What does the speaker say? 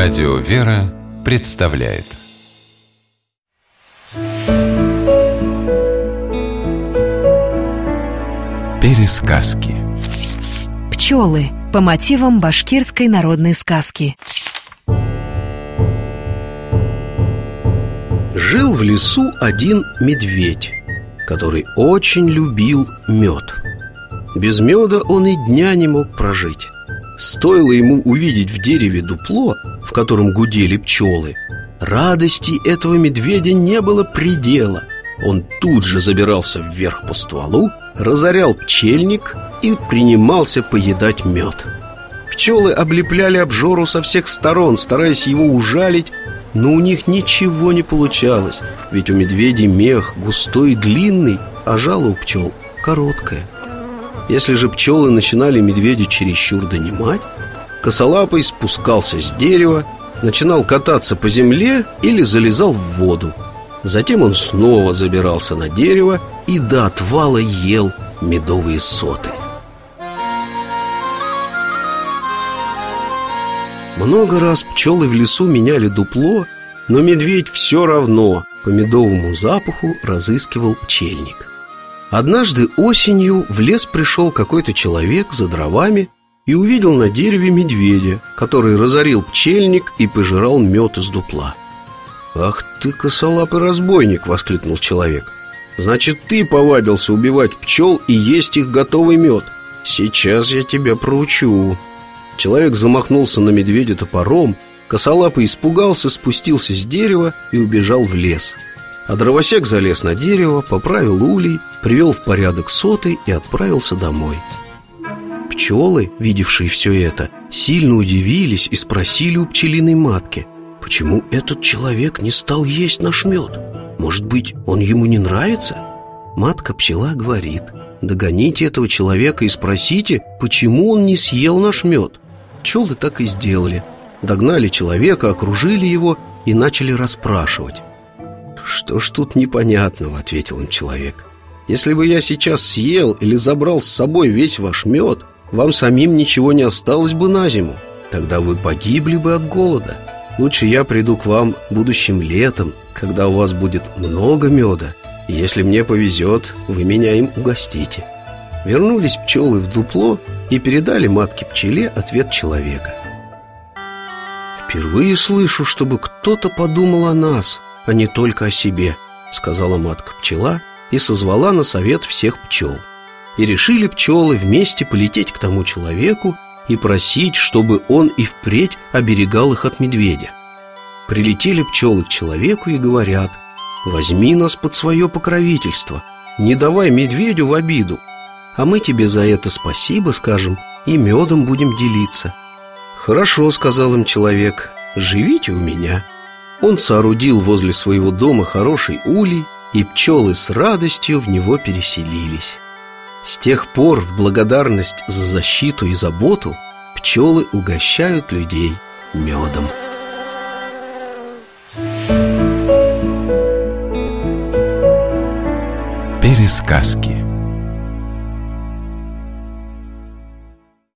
Радио «Вера» представляет Пересказки Пчелы по мотивам башкирской народной сказки Жил в лесу один медведь, который очень любил мед. Без меда он и дня не мог прожить. Стоило ему увидеть в дереве дупло, в котором гудели пчелы, радости этого медведя не было предела. Он тут же забирался вверх по стволу, разорял пчельник и принимался поедать мед. Пчелы облепляли обжору со всех сторон, стараясь его ужалить, но у них ничего не получалось, ведь у медведей мех густой и длинный, а жало у пчел короткое – если же пчелы начинали медведя чересчур донимать, косолапый спускался с дерева, начинал кататься по земле или залезал в воду. Затем он снова забирался на дерево и до отвала ел медовые соты. Много раз пчелы в лесу меняли дупло, но медведь все равно по медовому запаху разыскивал пчельник. Однажды осенью в лес пришел какой-то человек за дровами и увидел на дереве медведя, который разорил пчельник и пожирал мед из дупла. «Ах ты, косолапый разбойник!» — воскликнул человек. «Значит, ты повадился убивать пчел и есть их готовый мед. Сейчас я тебя проучу». Человек замахнулся на медведя топором, косолапый испугался, спустился с дерева и убежал в лес — а дровосек залез на дерево, поправил улей, привел в порядок соты и отправился домой. Пчелы, видевшие все это, сильно удивились и спросили у пчелиной матки, почему этот человек не стал есть наш мед? Может быть, он ему не нравится? Матка-пчела говорит, догоните этого человека и спросите, почему он не съел наш мед. Пчелы так и сделали. Догнали человека, окружили его и начали расспрашивать. «Что ж тут непонятного?» — ответил им человек. «Если бы я сейчас съел или забрал с собой весь ваш мед, вам самим ничего не осталось бы на зиму. Тогда вы погибли бы от голода. Лучше я приду к вам будущим летом, когда у вас будет много меда, и если мне повезет, вы меня им угостите». Вернулись пчелы в дупло и передали матке-пчеле ответ человека. «Впервые слышу, чтобы кто-то подумал о нас», а не только о себе», — сказала матка-пчела и созвала на совет всех пчел. И решили пчелы вместе полететь к тому человеку и просить, чтобы он и впредь оберегал их от медведя. Прилетели пчелы к человеку и говорят, «Возьми нас под свое покровительство, не давай медведю в обиду, а мы тебе за это спасибо скажем и медом будем делиться». «Хорошо», — сказал им человек, — «живите у меня». Он соорудил возле своего дома хороший улей, и пчелы с радостью в него переселились. С тех пор в благодарность за защиту и заботу пчелы угощают людей медом. Пересказки